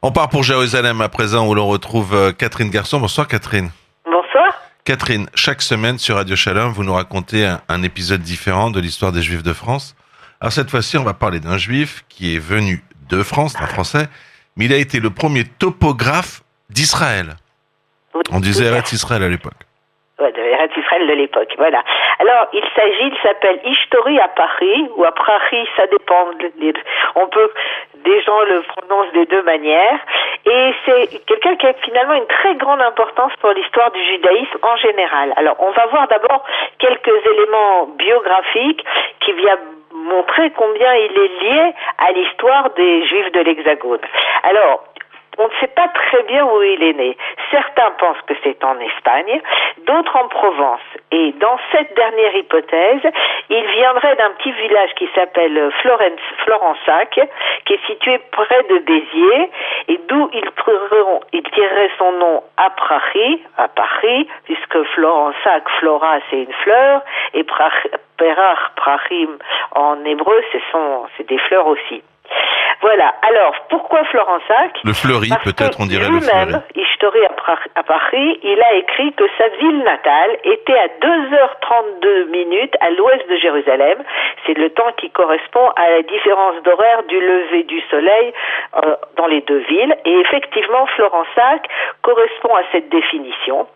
On part pour Jérusalem à présent où l'on retrouve euh, Catherine Garçon. Bonsoir Catherine. Bonsoir. Catherine, chaque semaine sur Radio Shalom, vous nous racontez un, un épisode différent de l'histoire des Juifs de France. Alors cette fois-ci, on va parler d'un Juif qui est venu de France, un Français, mais il a été le premier topographe d'Israël. On disait Eretz Israël à l'époque. De Eretz de l'époque, voilà. Alors, il s'agit, il s'appelle Ishtori à Paris, ou à Paris, ça dépend. On peut, des gens le prononcent de deux manières. Et c'est quelqu'un qui a finalement une très grande importance pour l'histoire du judaïsme en général. Alors, on va voir d'abord quelques éléments biographiques qui viennent montrer combien il est lié à l'histoire des Juifs de l'Hexagone. Alors, on ne sait pas très bien où il est né. Certains pensent que c'est en Espagne, d'autres en Provence. Et dans cette dernière hypothèse, il viendrait d'un petit village qui s'appelle Florensac, qui est situé près de Béziers, et d'où il, tirerait son nom à Paris, à Paris, puisque Florensac, Flora, c'est une fleur, et Perach, Prachim, en hébreu, c'est des fleurs aussi. Voilà. Alors, pourquoi Florensac Le fleuri, peut-être, on dirait le fleuri. Histori à Paris, il a écrit que sa ville natale était à 2h32 minutes à l'ouest de Jérusalem. C'est le temps qui correspond à la différence d'horaire du lever du soleil euh, dans les deux villes. Et effectivement, Florensac correspond à cette définition.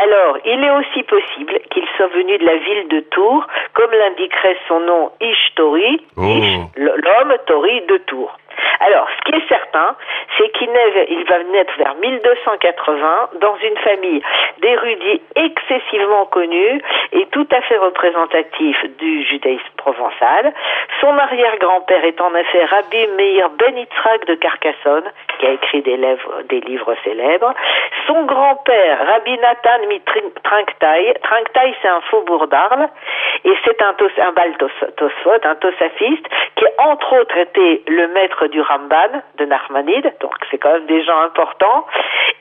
Alors, il est aussi possible qu'il soit venu de la ville de Tours, comme l'indiquerait son nom Ishtori, Oh. Ish, l'homme Tori de Tours. Alors, ce qui est certain, c'est qu'il il va naître vers 1280 dans une famille d'érudits excessivement connus et tout à fait représentatifs du judaïsme provençal. Son arrière-grand-père est en effet Rabbi Meir Ben Yitzhak de Carcassonne, qui a écrit des, livres, célèbres. Son grand-père, Rabbi Nathan Trinktai, Trinktai c'est un faubourg d'Arles, et c'est un, un tosafiste, qui entre autres était le maître du Ramban de Narmanide, donc c'est quand même des gens importants.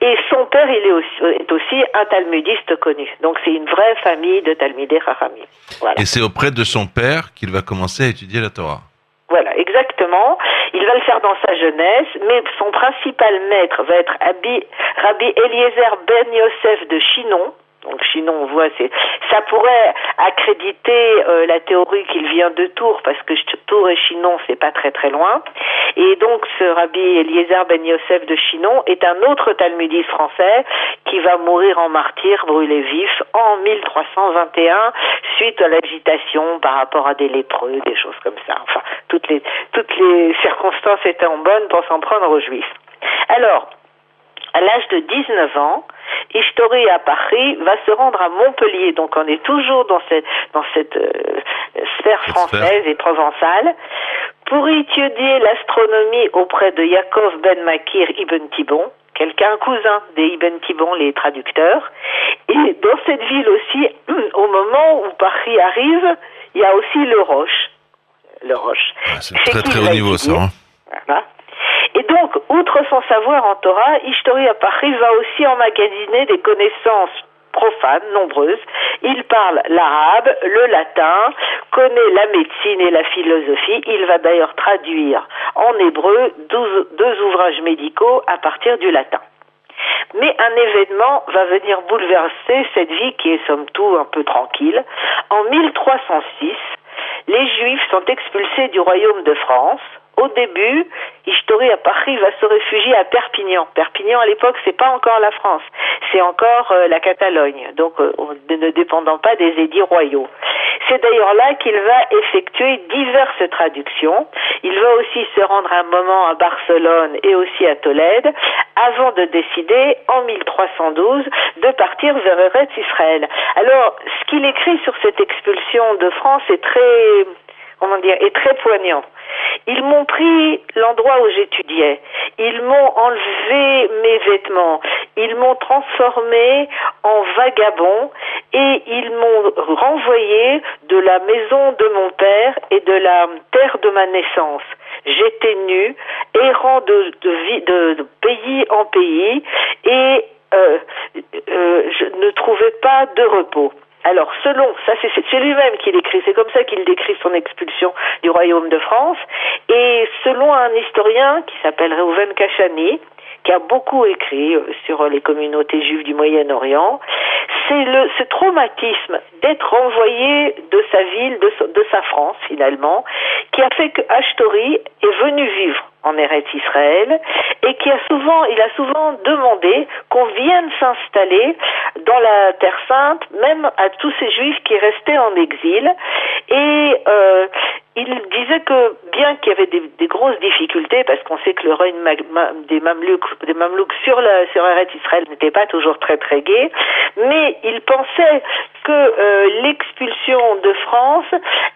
Et son père, il est aussi, est aussi un talmudiste connu. Donc c'est une vraie famille de talmudés Chachamim. Voilà. Et c'est auprès de son père qu'il va commencer à étudier la Torah. Voilà, exactement. Il va le faire dans sa jeunesse, mais son principal maître va être Rabbi, Rabbi Eliezer Ben Yosef de Chinon, donc Chinon, on voit, ça pourrait accréditer euh, la théorie qu'il vient de Tours, parce que Tours et Chinon, c'est pas très très loin. Et donc ce rabbi Eliezer ben Yosef de Chinon est un autre talmudiste français qui va mourir en martyr, brûlé vif, en 1321, suite à l'agitation par rapport à des lépreux, des choses comme ça. Enfin, toutes les toutes les circonstances étaient en bonne pour s'en prendre aux Juifs. Alors, à l'âge de 19 ans, Ishtori à Paris va se rendre à Montpellier. Donc on est toujours dans cette, dans cette euh, sphère française et provençale pour étudier l'astronomie auprès de Yaakov Ben Makir Ibn Tibon, quelqu'un cousin des Ibn Tibon, les traducteurs. Et dans cette ville aussi, au moment où Paris arrive, il y a aussi le Roche. Le Roche. Ah, c'est très très haut niveau ça. Hein voilà. Et donc, outre son savoir en Torah, Ishtori à Paris va aussi emmagasiner des connaissances profanes, nombreuses. Il parle l'arabe, le latin, connaît la médecine et la philosophie. Il va d'ailleurs traduire en hébreu deux, ouvrages médicaux à partir du latin. Mais un événement va venir bouleverser cette vie qui est somme toute un peu tranquille. En 1306, les Juifs sont expulsés du royaume de France. Au début, Ishtori à Paris va se réfugier à Perpignan. Perpignan à l'époque, c'est pas encore la France, c'est encore euh, la Catalogne, donc euh, ne dépendant pas des édits royaux. C'est d'ailleurs là qu'il va effectuer diverses traductions. Il va aussi se rendre un moment à Barcelone et aussi à Tolède, avant de décider en 1312 de partir vers Eretz Israël. Alors, ce qu'il écrit sur cette expulsion de France est très comment dire, est très poignant. Ils m'ont pris l'endroit où j'étudiais. Ils m'ont enlevé mes vêtements. Ils m'ont transformé en vagabond et ils m'ont renvoyé de la maison de mon père et de la terre de ma naissance. J'étais nu, errant de, de, de pays en pays et euh, euh, je ne trouvais pas de repos. Alors, selon, ça c'est lui-même qui l'écrit, c'est comme ça qu'il décrit son expulsion du royaume de France, et selon un historien qui s'appelle Reuven Kachani, qui a beaucoup écrit euh, sur les communautés juives du Moyen-Orient. C'est le ce traumatisme d'être envoyé de sa ville, de, sa France finalement, qui a fait que Ashtori est venu vivre en Eretz Israël et qui a souvent, il a souvent demandé qu'on vienne s'installer dans la Terre Sainte, même à tous ces Juifs qui restaient en exil. Et euh, il disait que bien qu'il y avait des, grosses difficultés, parce qu'on sait que le règne des Mamelouks, sur la sur Israël n'était pas toujours très très gai, mais il pensait que euh, l'expulsion de France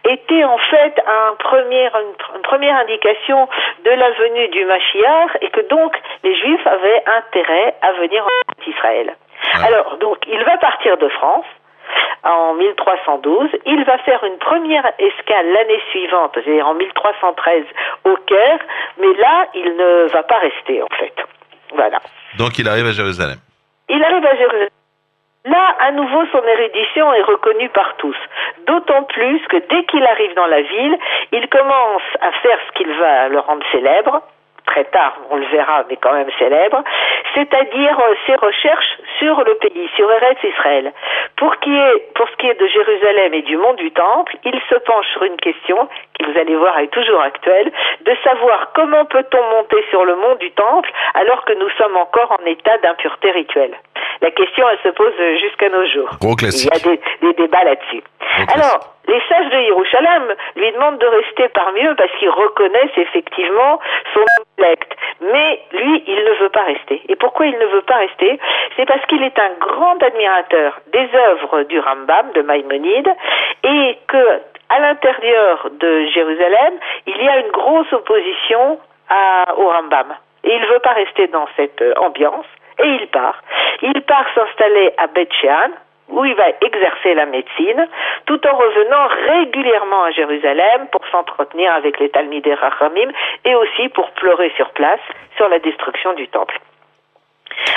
était en fait un premier, une, une première indication de la venue du Mashiach et que donc les Juifs avaient intérêt à venir en Israël. Alors, donc, il va partir de France en 1312. Il va faire une première escale l'année suivante, c'est-à-dire en 1313 au Caire, mais là, il ne va pas rester en fait. Voilà. Donc il arrive à Jérusalem. Il arrive à Jérusalem. Là, à nouveau, son érudition est reconnue par tous. D'autant plus que dès qu'il arrive dans la ville, il commence à faire ce qu'il va le rendre célèbre, très tard, on le verra, mais quand même célèbre, c'est-à-dire euh, ses recherches sur le pays, sur Eretz Israël. Pour, qui est, pour ce qui est de Jérusalem et du mont du Temple, il se penche sur une question qui, vous allez voir, est toujours actuelle, de savoir comment peut-on monter sur le mont du Temple alors que nous sommes encore en état d'impureté rituelle. La question, elle se pose jusqu'à nos jours. Gros classique. Il y a des, des débats là-dessus. Alors, les sages de Jérusalem lui demandent de rester parmi eux parce qu'ils reconnaissent effectivement son intellect. Mais lui, il ne veut pas rester. Et pourquoi il ne veut pas rester? C'est parce qu'il est un grand admirateur des œuvres du Rambam, de Maïmonide, et que à l'intérieur de Jérusalem, il y a une grosse opposition au Rambam. Et il ne veut pas rester dans cette ambiance, et il part. Il part s'installer à Beth où il va exercer la médecine, tout en revenant régulièrement à Jérusalem pour s'entretenir avec les Talmidei Rachamim et aussi pour pleurer sur place sur la destruction du temple.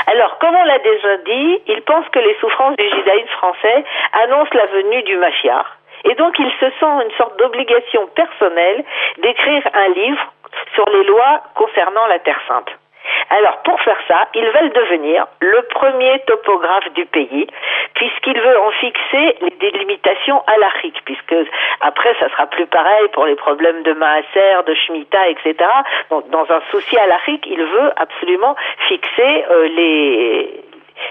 Alors, comme on l'a déjà dit, il pense que les souffrances du judaïsme français annoncent la venue du Mashiach. Et donc, il se sent une sorte d'obligation personnelle d'écrire un livre sur les lois concernant la Terre Sainte. Alors, pour faire ça, il va le devenir le premier topographe du pays, puisqu'il veut en fixer les délimitations alariques, puisque après, ça sera plus pareil pour les problèmes de Maaser, de Shemitah, etc. Dans un souci alarique, il veut absolument fixer euh, les,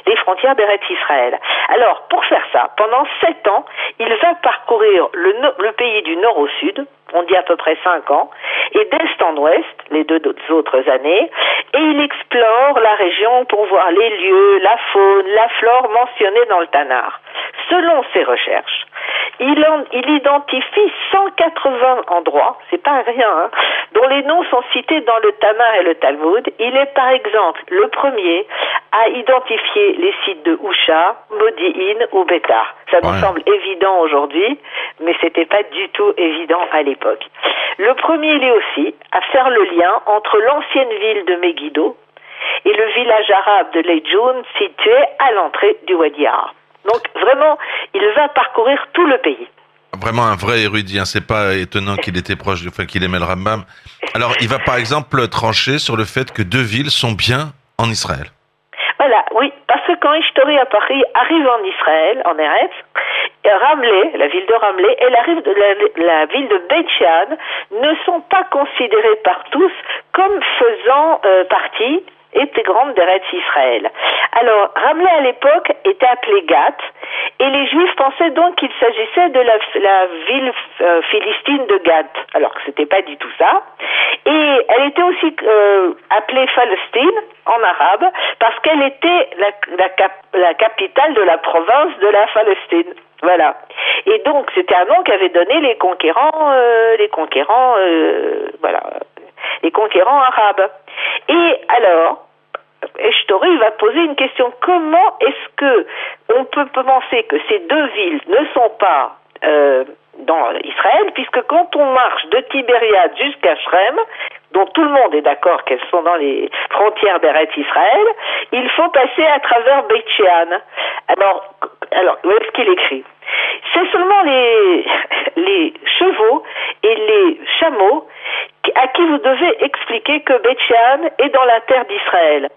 les frontières d'Eretz Israël. Alors, pour faire ça, pendant sept ans, il va parcourir le, pays du nord au sud, on dit à peu près cinq ans, et d'est en ouest, les deux autres années, et il explore la région pour voir les lieux, la faune, la flore mentionnés dans le Tanar. Selon ses recherches, il, en, il identifie 180 endroits, c'est pas rien, hein, dont les noms sont cités dans le Tamar et le Talmud. Il est par exemple le premier à identifier les sites de Usha, Modi'in ou Bétar. Ça nous Ouais. semble évident aujourd'hui, mais c'était pas du tout évident à l'époque. Le premier, il est aussi à faire le lien entre l'ancienne ville de Megiddo et le village arabe de Lejoun situé à l'entrée du Wadi Ara. Donc vraiment, il va parcourir tout le pays. Vraiment un vrai érudit. Hein. C'est pas étonnant qu'il était proche, du- enfin qu'il aimait le Rambam. Alors, il va par exemple trancher sur le fait que deux villes sont bien en Israël. Voilà, oui, parce que quand Ishtori à Paris arrive en Israël, en Eretz, Ramleh, la ville de Ramleh, et la, ville de Beit ne sont pas considérées par tous comme faisant euh, partie intégrante d'Eretz Israël. Alors, Ramleh à l'époque était appelée Gath, et les Juifs pensaient donc qu'il s'agissait de la, ville euh, philistine de Gath, alors que c'était pas du tout ça. Et elle était aussi euh, appelée Palestine en arabe parce qu'elle était la, la, cap- la capitale de la province de la Palestine. Voilà. Et donc c'était un nom qu'avaient donné les conquérants, euh, les conquérants, voilà, les conquérants arabes. Et alors, Eshtori va poser une question. Comment est-ce que on peut penser que ces deux villes ne sont pas euh, dans Israël, puisque quand on marche de Tibériade jusqu'à Shrem, dont tout le monde est d'accord qu'elles sont dans les frontières d'Eretz Israël, il faut passer à travers Beit Shean. Alors, alors où est-ce qu'il écrit? C'est seulement les, les chevaux et les chameaux à qui vous devez expliquer que Beit est dans la terre d'Israël.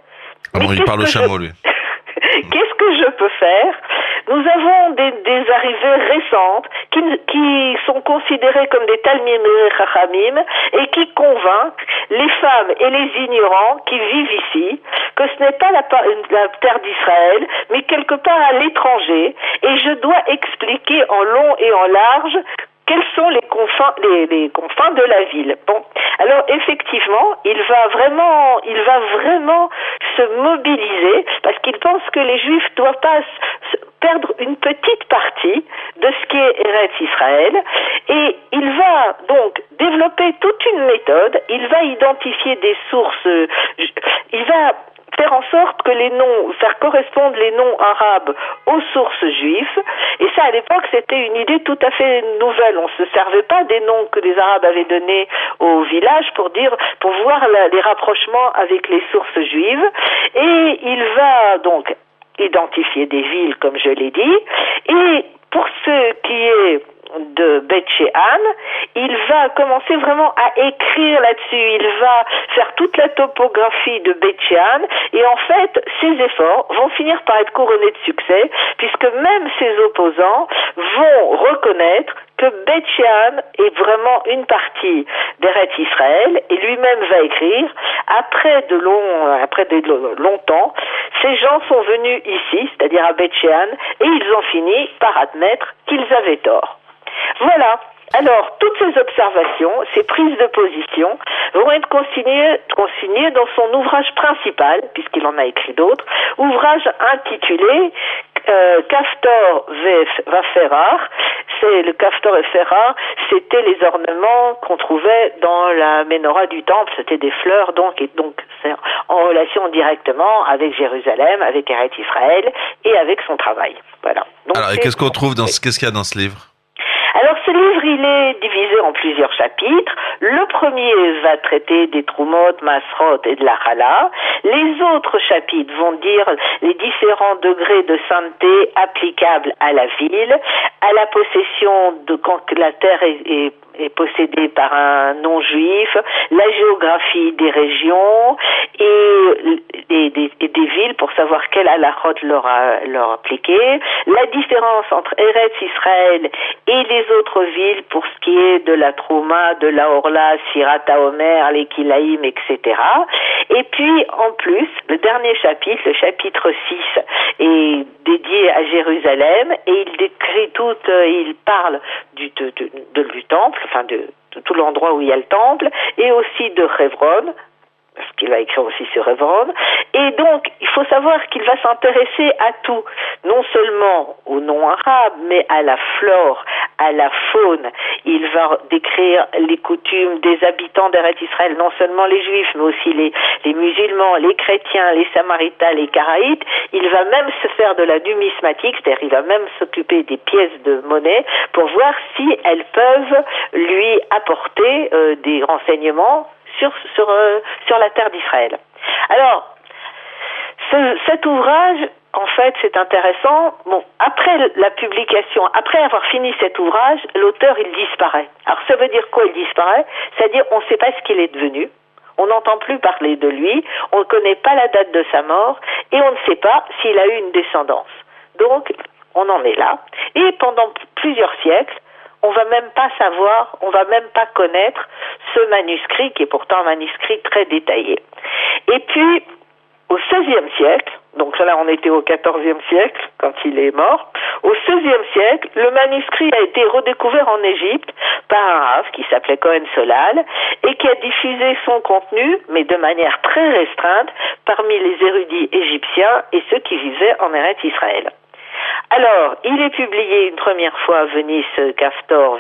Ah bon, il parle au chameau, je- lui. Qu'est-ce que je peux faire Nous avons des, des arrivées récentes qui, qui sont considérées comme des Talmim et et qui convainquent les femmes et les ignorants qui vivent ici que ce n'est pas la, la terre d'Israël, mais quelque part à l'étranger. Et je dois expliquer en long et en large quels sont les confins, les, les confins de la ville? Bon, alors effectivement, il va vraiment, il va vraiment se mobiliser parce qu'il pense que les Juifs doivent pas perdre une petite partie de ce qui est Eretz Israël et il va donc développer toute une méthode. Il va identifier des sources. euh, Il va faire en sorte que les noms, faire correspondre les noms arabes aux sources juives. Et ça, à l'époque, c'était une idée tout à fait nouvelle. On se servait pas des noms que les Arabes avaient donnés au village pour dire, pour voir les rapprochements avec les sources juives. Et il va donc identifier des villes, comme je l'ai dit. Et pour ce qui est de Beth She'an, il va commencer vraiment à écrire là-dessus. Il va faire toute la topographie de Beth She'an et en fait, ses efforts vont finir par être couronnés de succès puisque même ses opposants vont reconnaître que Beth She'an est vraiment une partie d'Eretz Israël et lui-même va écrire après de après de lo- longtemps, ces gens sont venus ici, c'est-à-dire à She'an, et ils ont fini par admettre qu'ils avaient tort. Voilà. Alors, toutes ces observations, ces prises de position vont être consignées, consignées dans son ouvrage principal, puisqu'il en a écrit d'autres, ouvrage intitulé euh, Kaftor ve- Vaferar. C'est le Kaftor et Ferrar, c'était les ornements qu'on trouvait dans la menorah du temple, c'était des fleurs donc et donc c'est en relation directement avec Jérusalem, avec Eretz Israël et avec son travail. Voilà. Donc, Alors, qu'est-ce qu'on trouve dans ce, qu'est-ce qu'il y a dans ce livre? Alors ce livre, il est divisé en plusieurs chapitres. Le premier va traiter des Trumot, Masrot et de la Chala. Les autres chapitres vont dire les différents degrés de sainteté applicables à la ville, à la possession de quand la terre est, est- est par un non-juif, la géographie des régions et, et des, des villes pour savoir quel halachot leur, a- leur appliquer, la différence entre Eretz Israël et les autres villes pour ce qui est de la Trouma, de la Orla, Sirata Omer, les etc. Et puis, en plus, le dernier chapitre, le chapitre 6, est dédié à Jérusalem et il décrit tout, euh, il parle du, de, de- temple, enfin de, tout l'endroit où il y a le temple, et aussi de Hebron, parce qu'il va écrire aussi sur Hebron. Et donc, il faut savoir qu'il va s'intéresser à tout, non seulement au nom arabe, mais à la flore, à la faune. Il va décrire les coutumes des habitants d'Eretz Israël, non seulement les juifs, mais aussi les, les musulmans, les chrétiens, les samaritains, les karaïtes. Il va même se faire de la numismatique, c'est-à-dire il va même s'occuper des pièces de monnaie pour voir si elles peuvent lui apporter euh, des renseignements sur, sur, euh, sur la terre d'Israël. Alors, ce- cet ouvrage, en fait, c'est intéressant. Bon, après la publication, après avoir fini cet ouvrage, l'auteur, il disparaît. Alors, ça veut dire quoi, il disparaît? C'est-à-dire, on ne sait pas ce qu'il est devenu. On n'entend plus parler de lui, on ne connaît pas la date de sa mort, et on ne sait pas s'il a eu une descendance. Donc, on en est là. Et pendant plusieurs siècles, on va même pas savoir, on va même pas connaître ce manuscrit qui est pourtant un manuscrit très détaillé. Et puis, au XVIe siècle, donc là on était au XIVe siècle quand il est mort, au XVIe siècle, le manuscrit a été redécouvert en Égypte par un rave qui s'appelait Cohen Solal et qui a diffusé son contenu, mais de manière très restreinte, parmi les érudits égyptiens et ceux qui vivaient en Eretz Israël. Alors, il est publié une première fois à Venise, Castor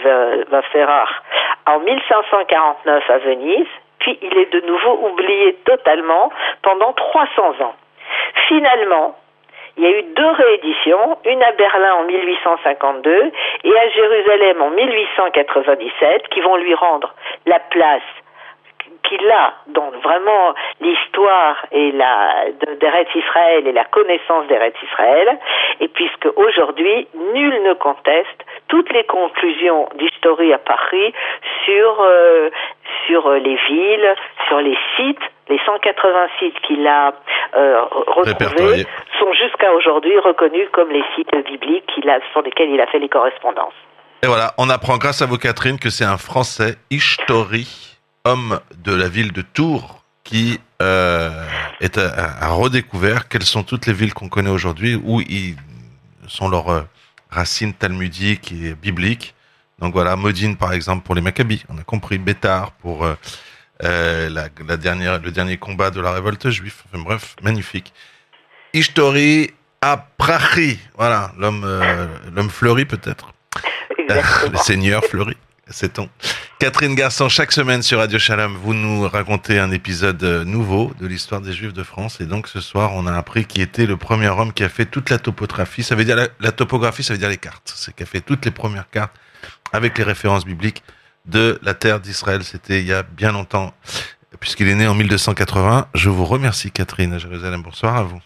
Vaferrar, en 1549 à Venise, puis il est de nouveau oublié totalement pendant 300 ans. Finalement, il y a eu deux rééditions, une à Berlin en 1852 et à Jérusalem en 1897, qui vont lui rendre la place qu'il a dans vraiment l'histoire et la d'Eretz Israël et la connaissance d'Eretz Israël, et puisque aujourd'hui nul ne conteste toutes les conclusions d'Historie à Paris sur euh, sur les villes, sur les sites, les 180 sites qu'il a euh, retrouvés sont jusqu'à aujourd'hui reconnus comme les sites bibliques qu'il a, sur lesquels il a fait les correspondances. Et voilà, on apprend grâce à vous Catherine que c'est un Français, Ishtori, homme de la ville de Tours, qui euh, est à, redécouvert quelles sont toutes les villes qu'on connaît aujourd'hui, où ils sont leurs euh, racines talmudiques et bibliques? Donc voilà, Modine par exemple pour les Maccabis, on a compris, Bétar pour euh, euh la, la, dernière, le dernier combat de la révolte juive. Enfin, bref, magnifique. Ishtori Prachi, voilà, l'homme euh, l'homme fleuri peut-être. le Seigneur fleuri, c'est-on. Catherine Garçon, chaque semaine sur Radio Shalom, vous nous racontez un épisode euh, nouveau de l'histoire des Juifs de France. Et donc ce soir, on a appris qui était le premier homme qui a fait toute la topographie. Ça veut dire la, topographie, ça veut dire les cartes. C'est qui a fait toutes les premières cartes avec les références bibliques de la terre d'Israël. C'était il y a bien longtemps, puisqu'il est né en 1280. Je vous remercie, Catherine à Jérusalem. Bonsoir à vous.